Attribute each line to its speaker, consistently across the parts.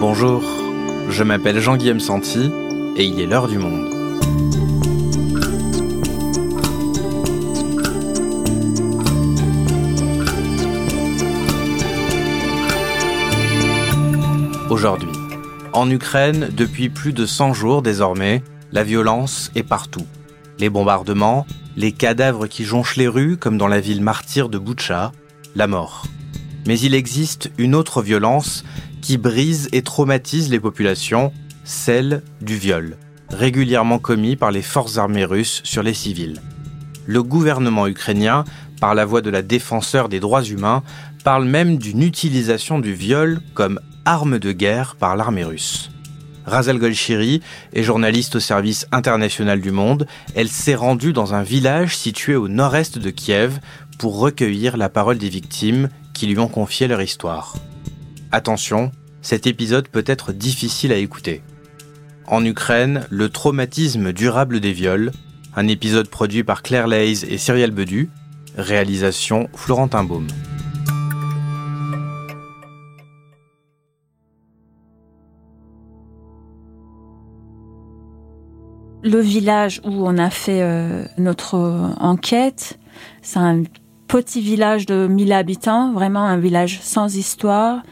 Speaker 1: Bonjour, je m'appelle Jean-Guillaume Santi et il est l'heure du monde. Aujourd'hui, en Ukraine, depuis plus de 100 jours désormais, la violence est partout. Les bombardements, les cadavres qui jonchent les rues, comme dans la ville martyre de Boutcha, la mort. Mais il existe une autre violence qui brise et traumatise les populations, celle du viol, régulièrement commis par les forces armées russes sur les civils. Le gouvernement ukrainien, par la voix de la défenseur des droits humains, parle même d'une utilisation du viol comme arme de guerre par l'armée russe. Razal Golshiri est journaliste au service international du monde. Elle s'est rendue dans un village situé au nord-est de Kiev pour recueillir la parole des victimes qui lui ont confié leur histoire. Attention, cet épisode peut être difficile à écouter. En Ukraine, le traumatisme durable des viols, un épisode produit par Claire Leys et Cyrielle Bedu, réalisation Florentin Baume.
Speaker 2: Le village où on a fait euh, notre enquête, c'est un petit village de 1000 habitants, vraiment un village sans histoire.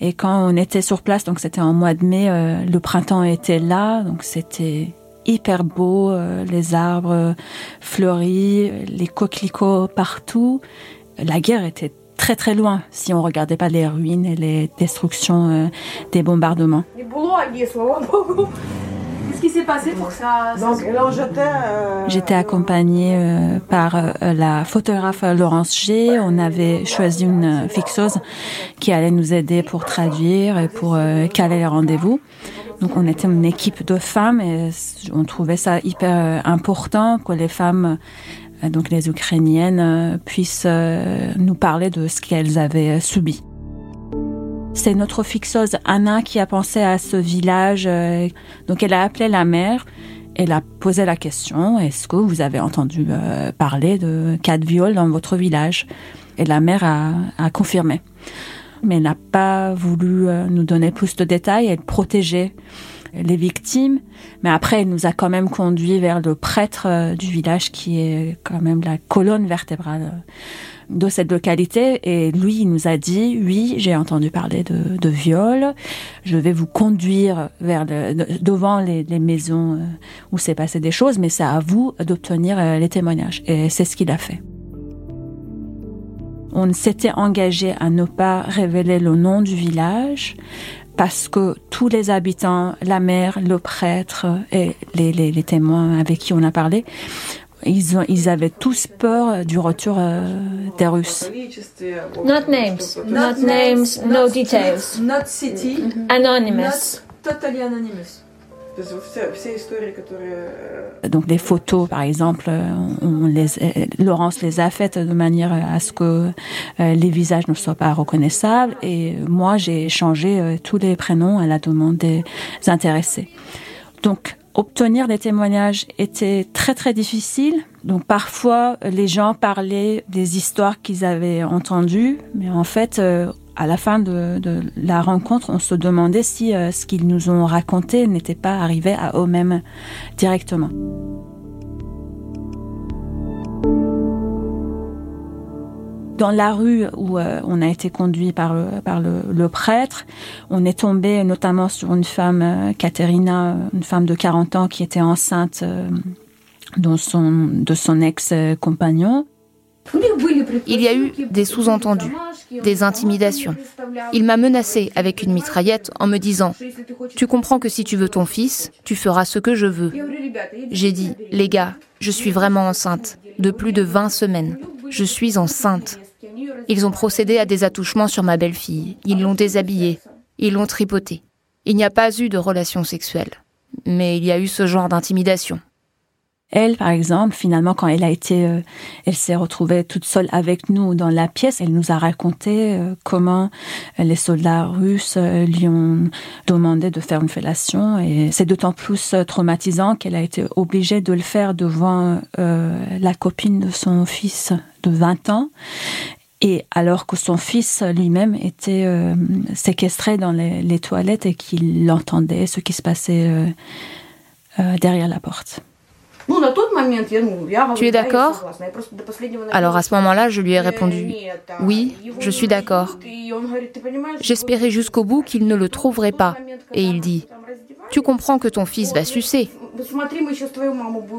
Speaker 2: Et quand on était sur place, donc c'était en mois de mai, euh, le printemps était là, donc c'était hyper beau, euh, les arbres fleuris, les coquelicots partout. La guerre était très très loin si on regardait pas les ruines et les destructions des bombardements.
Speaker 3: Qu'est-ce qui s'est passé pour que ça...
Speaker 4: Donc j'étais... euh,
Speaker 2: J'étais accompagnée euh, par euh, la photographe Laurence G. On avait choisi une fixeuse qui allait nous aider pour traduire et pour euh, caler les rendez-vous. Donc on était une équipe de femmes et on trouvait ça hyper important que les femmes, donc les Ukrainiennes, puissent nous parler de ce qu'elles avaient subi. C'est notre fixeuse Anna qui a pensé à ce village. euh, Donc elle a appelé la mère. Elle a posé la question est-ce que vous avez entendu euh, parler de cas de viol dans votre village? Et la mère a, a confirmé. Mais elle n'a pas voulu euh, nous donner plus de détails. Elle protégeait les victimes. Mais après, elle nous a quand même conduit vers le prêtre euh, du village qui est quand même la colonne vertébrale euh, de cette localité. Et lui, il nous a dit, oui, j'ai entendu parler de, viol. Je vais vous conduire vers devant les, les maisons euh, où s'est passé des choses, mais c'est à vous d'obtenir les témoignages. Et c'est ce qu'il a fait. On s'était engagé à ne pas révéler le nom du village parce que tous les habitants, la mère, le prêtre et les, les- les témoins avec qui on a parlé, ils, ont, ils avaient tous peur du retour euh, des Russes.
Speaker 5: Not names, not names, no details.
Speaker 3: Not city,
Speaker 5: Anonymous.
Speaker 3: not totally anonymous.
Speaker 4: То есть все, все истории, которые... э,
Speaker 2: Donc les photos, par exemple, euh, on les, euh, Laurence les a faites de manière à ce que euh, les visages ne soient pas reconnaissables. Et moi, j'ai changé euh, tous les prénoms à la demande des intéressés. Donc obtenir des témoignages était très très difficile. Donc parfois, les gens parlaient des histoires qu'ils avaient entendues, mais en fait, euh, à la fin de, la rencontre, on se demandait si euh, ce qu'ils nous ont raconté n'était pas arrivé à eux-mêmes directement. Dans la rue où euh, on a été conduit par le, prêtre, on est tombé notamment sur une femme, euh, Katerina, une femme de 40 ans qui était enceinte euh, de son ex-compagnon.
Speaker 6: Il y a eu des sous-entendus, des intimidations. Il m'a menacé avec une mitraillette en me disant Tu comprends que si tu veux ton fils, tu feras ce que je veux. J'ai dit Les gars, je suis vraiment enceinte, de plus de 20 semaines. Je suis enceinte. Ils ont procédé à des attouchements sur ma belle-fille. Ils l'ont déshabillée. Ils l'ont tripotée. Il n'y a pas eu de relation sexuelle. Mais il y a eu ce genre d'intimidation.
Speaker 2: Elle, par exemple, finalement, quand elle a été, euh, elle s'est retrouvée toute seule avec nous dans la pièce. Elle nous a raconté euh, comment les soldats russes euh, lui ont demandé de faire une fellation. Et c'est d'autant plus euh, traumatisant qu'elle a été obligée de le faire devant euh, la copine de son fils de 20 ans. Et alors que son fils lui-même était euh, séquestré dans les, toilettes et qu'il entendait ce qui se passait euh, euh, derrière la porte.
Speaker 6: Tu es d'accord? Alors à ce moment-là, je lui ai répondu Oui, je suis d'accord. J'espérais jusqu'au bout qu'il ne le trouverait pas. Et il dit Tu comprends que ton fils va sucer?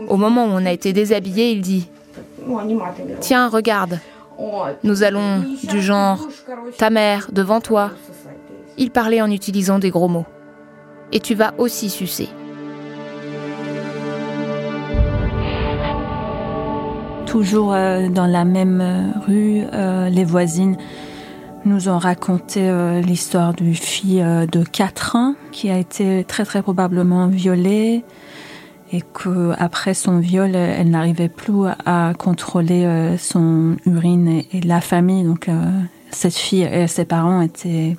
Speaker 6: Au moment où on a été déshabillé, il dit Tiens, regarde. Nous allons du genre ta mère devant toi. Il parlait en utilisant des gros mots. Et tu vas aussi sucer.
Speaker 2: Toujours euh, dans la même euh, rue, euh, les voisines nous ont raconté l'histoire d'une fille de 4 ans qui a été très très probablement violée et que après son viol, elle n'arrivait plus à contrôler son urine et, la famille. Donc cette fille et ses parents étaient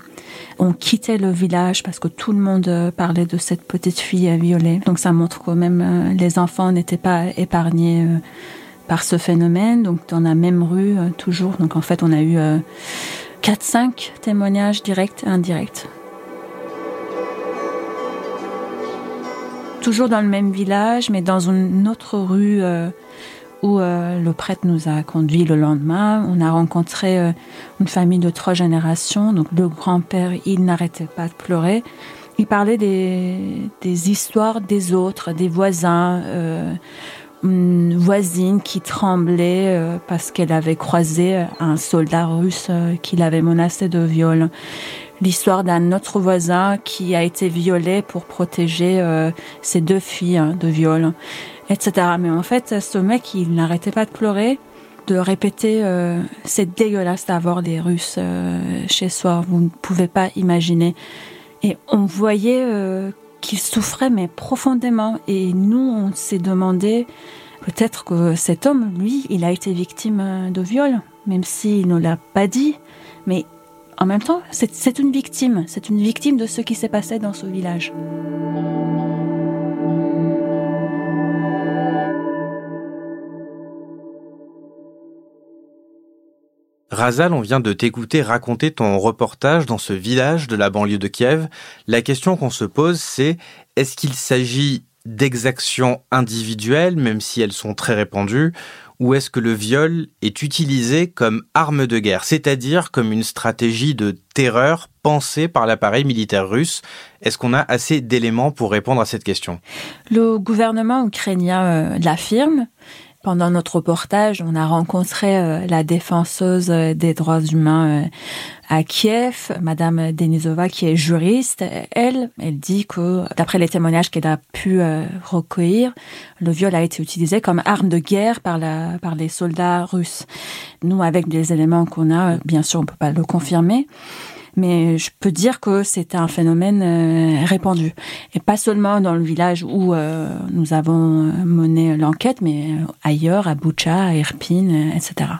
Speaker 2: ont quitté le village parce que tout le monde parlait de cette petite fille violée. Donc ça montre que même les enfants n'étaient pas épargnés par ce phénomène. Donc dans la même rue, euh, toujours. Donc en fait, on a eu euh, 4-5 témoignages directs et indirects. Toujours dans le même village, mais dans une autre rue euh, où euh, le prêtre nous a conduits le lendemain. On a rencontré une famille de trois générations. Donc le grand-père, il n'arrêtait pas de pleurer. Il parlait des, des histoires des autres, des voisins, une voisine qui tremblait euh, parce qu'elle avait croisé un soldat russe euh, qui l'avait menacé de viol. L'histoire d'un autre voisin qui a été violé pour protéger euh, ses deux filles hein, de viol, etc. Mais en fait, ce mec, il n'arrêtait pas de pleurer, de répéter euh, c'est dégueulasse d'avoir des Russes euh, chez soi. Vous ne pouvez pas imaginer. Et on voyait euh, qu'il souffrait mais profondément. Et nous, on s'est demandé peut-être que cet homme, lui, il a été victime euh, de viol, même s'il ne l'a pas dit. Mais en même temps, c'est c'est une victime. C'est une victime de ce qui s'est passé dans ce village.
Speaker 1: Razal, on vient de t'écouter raconter ton reportage dans ce village de la banlieue de Kiev. La question qu'on se pose, c'est est-ce qu'il s'agit d'exactions individuelles, même si elles sont très répandues, ou est-ce que le viol est utilisé comme arme de guerre, c'est-à-dire comme une stratégie de terreur pensée par l'appareil militaire russe? Est-ce qu'on a assez d'éléments pour répondre à cette question?
Speaker 2: Le gouvernement ukrainien euh, l'affirme. Pendant notre reportage, on a rencontré euh, la défenseuse euh, des droits humains euh, à Kiev, Madame Denisova, qui est juriste. Elle, elle dit que, d'après les témoignages qu'elle a pu recueillir, le viol a été utilisé comme arme de guerre par, la, par les soldats russes. Nous, avec les éléments qu'on a, bien sûr, on peut pas le confirmer. Mais je peux dire que c'est un phénomène euh, répandu. Et pas seulement dans le village où euh, nous avons euh, mené l'enquête, mais ailleurs, à Boucha, à Irpin, euh, etc.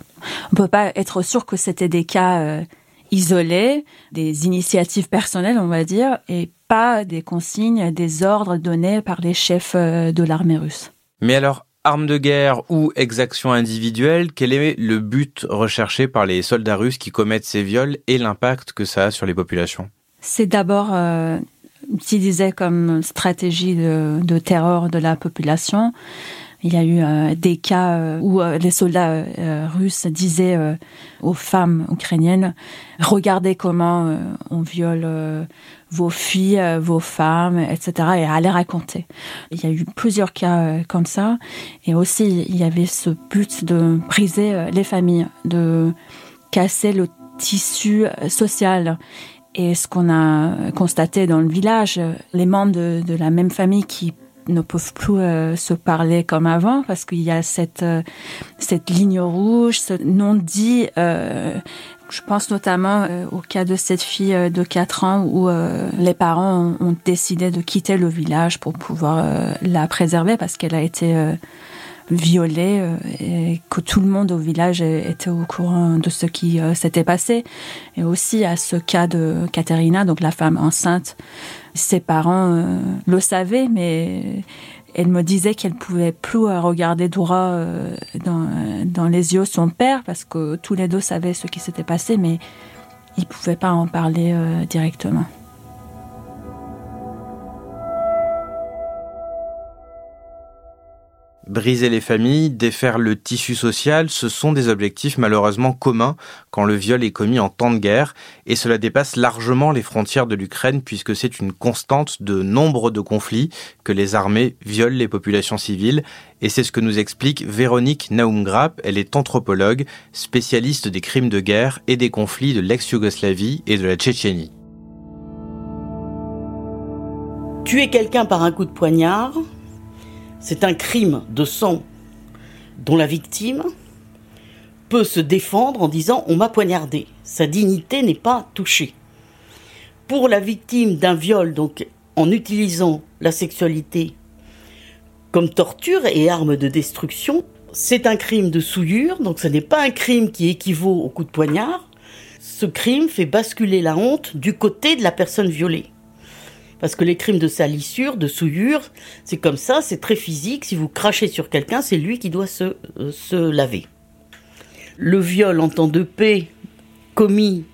Speaker 2: On peut pas être sûr que c'était des cas isolés, des initiatives personnelles, on va dire, et pas des consignes, des ordres donnés par les chefs de l'armée russe.
Speaker 1: Mais alors, arme de guerre ou exaction individuelle, quel est le but recherché par les soldats russes qui commettent ces viols et l'impact que ça a sur les populations?
Speaker 2: C'est d'abord euh, utilisé comme stratégie de, terreur de la population. Il y a eu euh, des cas euh, où euh, les soldats russes disaient aux femmes ukrainiennes regardez comment on viole vos filles, euh, vos femmes, etc. et à les raconter. Il y a eu plusieurs cas euh, comme ça. Et aussi, il y avait ce but de briser euh, les familles, de casser le tissu social. Et ce qu'on a constaté dans le village, les membres de, la même famille qui ne peuvent plus se parler comme avant parce qu'il y a cette, cette ligne rouge, ce non-dit. euh, je pense notamment euh, au cas de cette fille euh, de 4 ans où euh, les parents ont, décidé de quitter le village pour pouvoir la préserver parce qu'elle a été violée et que tout le monde au village était au courant de ce qui s'était passé. Et aussi à ce cas de Katerina, donc la femme enceinte, ses parents le savaient, mais elle me disait qu'elle pouvait plus regarder droit dans, dans les yeux son père parce que tous les deux savaient ce qui s'était passé, mais ils pouvaient pas en parler directement.
Speaker 1: Briser les familles, défaire le tissu social, ce sont des objectifs malheureusement communs quand le viol est commis en temps de guerre, et cela dépasse largement les frontières de l'Ukraine puisque c'est une constante de nombre de conflits que les armées violent les populations civiles, et c'est ce que nous explique Véronique Naumgrap, elle est anthropologue, spécialiste des crimes de guerre et des conflits de l'ex-Yougoslavie et de la Tchétchénie.
Speaker 7: Tuer quelqu'un par un coup de poignard, c'est un crime de sang dont la victime peut se défendre en disant on m'a poignardé. Sa dignité n'est pas touchée. Pour la victime d'un viol, donc en utilisant la sexualité comme torture et arme de destruction, c'est un crime de souillure, donc ce n'est pas un crime qui équivaut au coup de poignard. Ce crime fait basculer la honte du côté de la personne violée. Parce que les crimes de salissure, de souillure, c'est comme ça, c'est très physique. Si vous crachez sur quelqu'un, c'est lui qui doit se, euh, se laver. Le viol en temps de paix, commis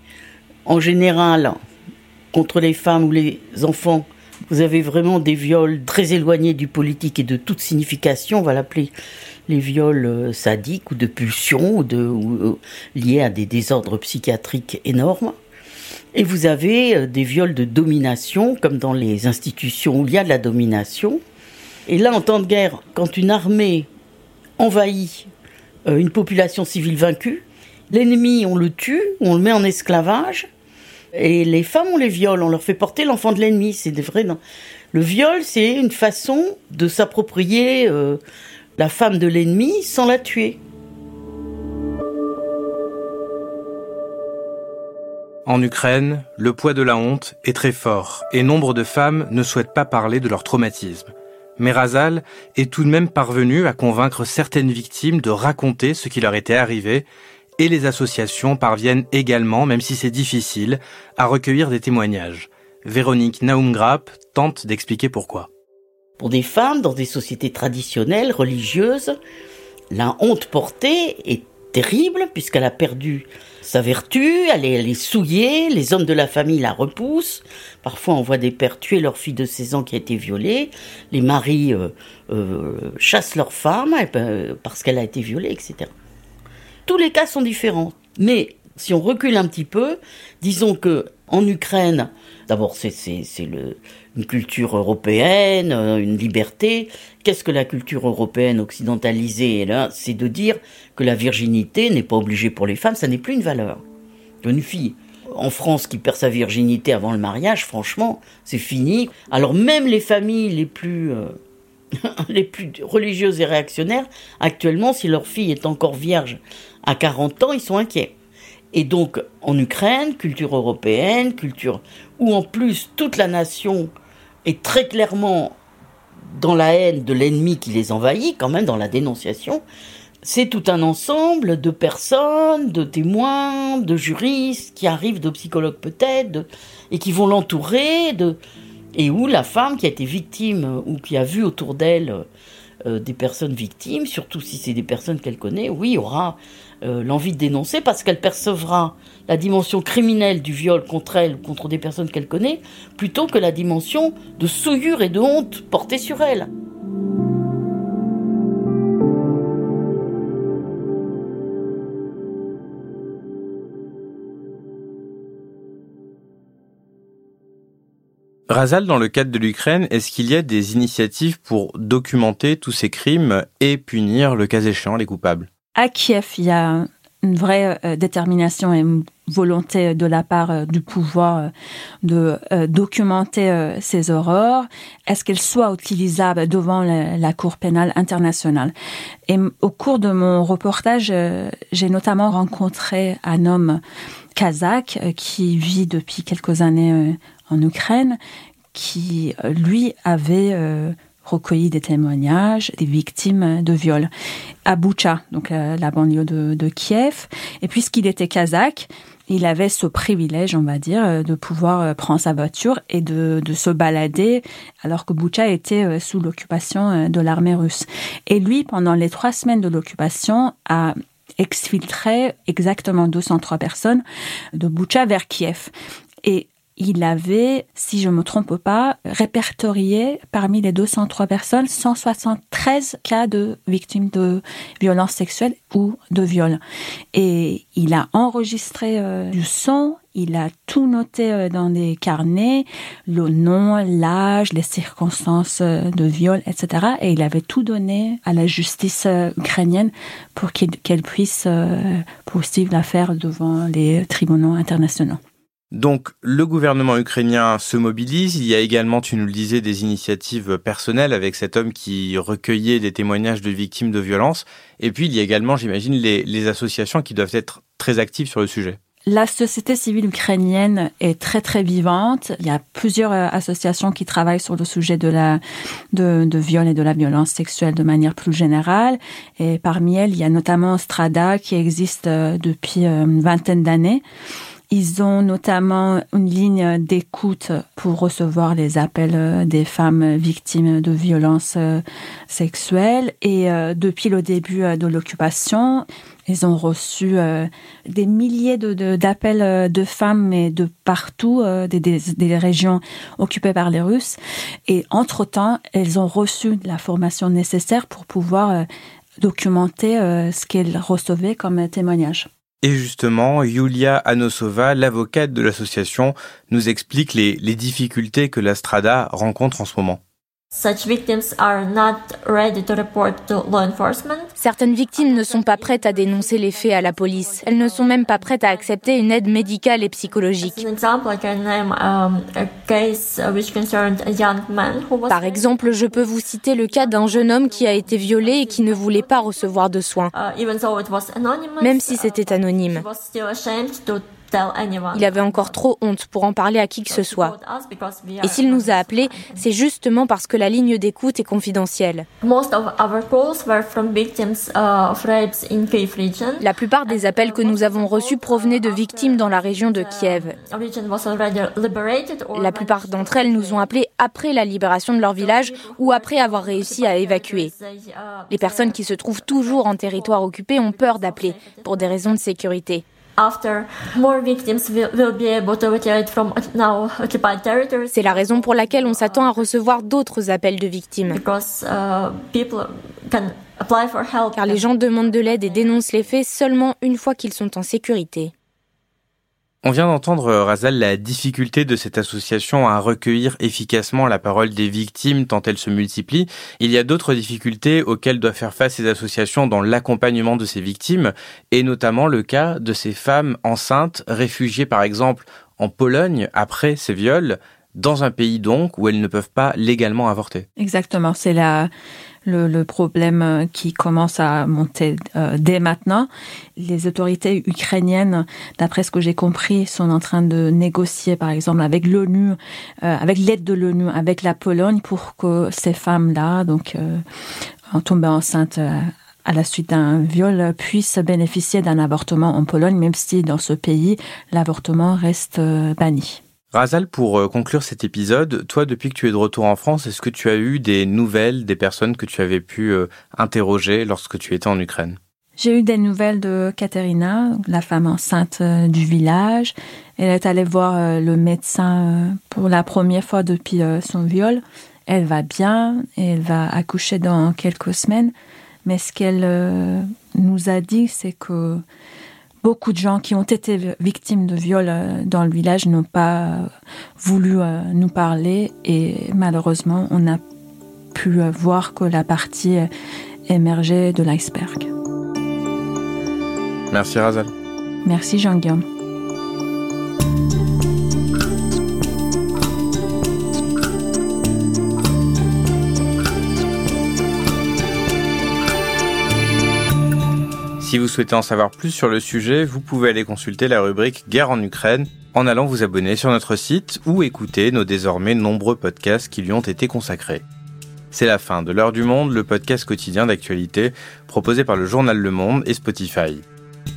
Speaker 7: en général contre les femmes ou les enfants, vous avez vraiment des viols très éloignés du politique et de toute signification. On va l'appeler les viols euh, sadiques ou de pulsion ou euh, liés à des désordres psychiatriques énormes. Et vous avez euh, des viols de domination, comme dans les institutions où il y a de la domination. Et là, en temps de guerre, quand une armée envahit euh, une population civile vaincue, l'ennemi, on le tue, on le met en esclavage, et les femmes, on les viole, on leur fait porter l'enfant de l'ennemi. C'est vrai. Le viol, c'est une façon de s'approprier euh, la femme de l'ennemi sans la tuer.
Speaker 1: En Ukraine, le poids de la honte est très fort et nombre de femmes ne souhaitent pas parler de leur traumatisme. Mais Razal est tout de même parvenu à convaincre certaines victimes de raconter ce qui leur était arrivé et les associations parviennent également, même si c'est difficile, à recueillir des témoignages. Véronique Naumgrap tente d'expliquer pourquoi.
Speaker 7: Pour des femmes dans des sociétés traditionnelles, religieuses, la honte portée est terrible puisqu'elle a perdu sa vertu, elle est, souillée, les hommes de la famille la repoussent. Parfois, on voit des pères tuer leur fille de 16 ans qui a été violée. Les maris euh, euh, chassent leur femme eh ben, parce qu'elle a été violée, etc. Tous les cas sont différents. Mais si on recule un petit peu, disons que en Ukraine, d'abord c'est une culture européenne, euh, une liberté. Qu'est-ce que la culture européenne occidentalisée là C'est de dire que la virginité n'est pas obligée pour les femmes, ça n'est plus une valeur. Une fille en France qui perd sa virginité avant le mariage, franchement, c'est fini. Alors même les familles les plus euh, les plus religieuses et réactionnaires, actuellement, si leur fille est encore vierge à 40 ans, ils sont inquiets. Et donc, en Ukraine, culture européenne, culture où en plus toute la nation est très clairement dans la haine de l'ennemi qui les envahit, quand même dans la dénonciation, c'est tout un ensemble de personnes, de témoins, de juristes qui arrivent, de psychologues peut-être, et qui vont l'entourer, de, et où la femme qui a été victime ou qui a vu autour d'elle euh, des personnes victimes, surtout si c'est des personnes qu'elle connaît, oui, aura euh, l'envie de dénoncer parce qu'elle percevra la dimension criminelle du viol contre elle ou contre des personnes qu'elle connaît, plutôt que la dimension de souillure et de honte portée sur elle.
Speaker 1: Razal, dans le cadre de l'Ukraine, est-ce qu'il y a des initiatives pour documenter tous ces crimes et punir, le cas échéant, les coupables?
Speaker 2: À Kiev, il y a une vraie euh, détermination et une volonté de la part euh, du pouvoir euh, de documenter ces horreurs. Est-ce qu'elles soient utilisables devant la, Cour pénale internationale? Et au cours de mon reportage, j'ai notamment rencontré un homme kazakh qui vit depuis quelques années en Ukraine qui, lui, avait recueilli des témoignages des victimes de viol à Boucha, donc la, banlieue de, Kiev. Et puisqu'il était kazakh, il avait ce privilège, on va dire, de pouvoir prendre sa voiture et de, se balader alors que Boucha était sous l'occupation de l'armée russe. Et lui, pendant les trois semaines de l'occupation, a exfiltré exactement 203 personnes de Boucha vers Kiev. Et il avait, si je me trompe pas, répertorié parmi les 203 personnes 173 cas de victimes de violences sexuelles ou de viol. Et il a enregistré euh, du son, il a tout noté euh, dans des carnets, le nom, l'âge, les circonstances euh, de viol, etc. Et il avait tout donné à la justice ukrainienne pour qu'elle puisse poursuivre l'affaire devant les tribunaux internationaux.
Speaker 1: Donc le gouvernement ukrainien se mobilise. Il y a également, tu nous le disais, des initiatives personnelles avec cet homme qui recueillait des témoignages de victimes de violences. Et puis il y a également, j'imagine, les, associations qui doivent être très actives sur le sujet.
Speaker 2: La société civile ukrainienne est très très vivante. Il y a plusieurs euh, associations qui travaillent sur le sujet de la de, de viol et de la violence sexuelle de manière plus générale. Et parmi elles, il y a notamment Strada qui existe euh, depuis euh, une vingtaine d'années ils ont notamment une ligne d'écoute pour recevoir les appels euh, des femmes victimes de violences euh, sexuelles. Et euh, depuis le début de l'occupation, ils ont reçu des milliers d'appels de, de, femmes, mais de partout, des, régions occupées par les Russes. Et entre-temps, elles ont reçu la formation nécessaire pour pouvoir documenter ce qu'elles recevaient comme témoignage.
Speaker 1: Et justement, Yulia Anosova, l'avocate de l'association, nous explique les, difficultés que la Strada rencontre en ce moment.
Speaker 6: Certaines victimes ne sont pas prêtes à dénoncer les faits à la police. Elles ne sont même pas prêtes à accepter une aide médicale et psychologique. Um, Par exemple, je peux vous citer le cas d'un jeune homme qui a été violé et qui ne voulait pas recevoir de soins, uh, même si c'était anonyme. Il avait encore trop honte pour en parler à qui que ce soit. Et s'il nous a appelés, c'est justement parce que la ligne d'écoute est confidentielle. La plupart des appels que nous avons reçus provenaient de victimes dans la région de Kiev. La plupart d'entre elles nous ont appelés après la libération de leur village ou après avoir réussi à évacuer. Les personnes qui se trouvent toujours en territoire occupé ont peur d'appeler pour des raisons de sécurité. C'est la raison pour laquelle on s'attend à recevoir d'autres appels de victimes. Uh, Car les gens demandent de l'aide et dénoncent les faits seulement une fois qu'ils sont en sécurité.
Speaker 1: On vient d'entendre, euh, Razal, la difficulté de cette association à recueillir efficacement la parole des victimes tant elles se multiplient. Il y a d'autres difficultés auxquelles doivent faire face ces associations dans l'accompagnement de ces victimes, et notamment le cas de ces femmes enceintes, réfugiées par exemple en Pologne après ces viols, dans un pays donc où elles ne peuvent pas légalement avorter.
Speaker 2: Exactement, c'est la le, problème euh, qui commence à monter euh, dès maintenant. Les autorités ukrainiennes, d'après ce que j'ai compris, sont en train de négocier, par exemple, avec l'ONU, euh, avec l'aide de l'ONU, avec la Pologne, pour que ces femmes-là, donc en tombant enceinte à la suite d'un viol, puissent bénéficier d'un avortement en Pologne, même si dans ce pays, l'avortement reste banni.
Speaker 1: Razal, pour euh, conclure cet épisode, toi, depuis que tu es de retour en France, est-ce que tu as eu des nouvelles des personnes que tu avais pu euh, interroger lorsque tu étais en Ukraine?
Speaker 2: J'ai eu des nouvelles de Katerina, la femme enceinte euh, du village. Elle est allée voir le médecin pour la première fois depuis son viol. Elle va bien elle va accoucher dans quelques semaines. Mais ce qu'elle nous a dit, c'est que beaucoup de gens qui ont été victimes de viols euh, dans le village n'ont pas euh, voulu euh, nous parler et malheureusement on a pu voir que la partie émergeait de l'iceberg.
Speaker 1: Merci Razal.
Speaker 2: Merci Jean-Guillaume.
Speaker 1: Si vous souhaitez en savoir plus sur le sujet, vous pouvez aller consulter la rubrique Guerre en Ukraine en allant vous abonner sur notre site ou écouter nos désormais nombreux podcasts qui lui ont été consacrés. C'est la fin de l'heure du monde, le podcast quotidien d'actualité proposé par le journal Le Monde et Spotify.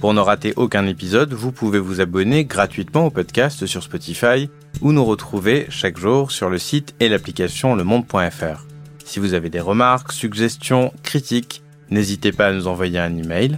Speaker 1: Pour ne rater aucun épisode, vous pouvez vous abonner gratuitement au podcast sur Spotify ou nous retrouver chaque jour sur le site et l'application lemonde.fr. Si vous avez des remarques, suggestions, critiques, n'hésitez pas à nous envoyer un email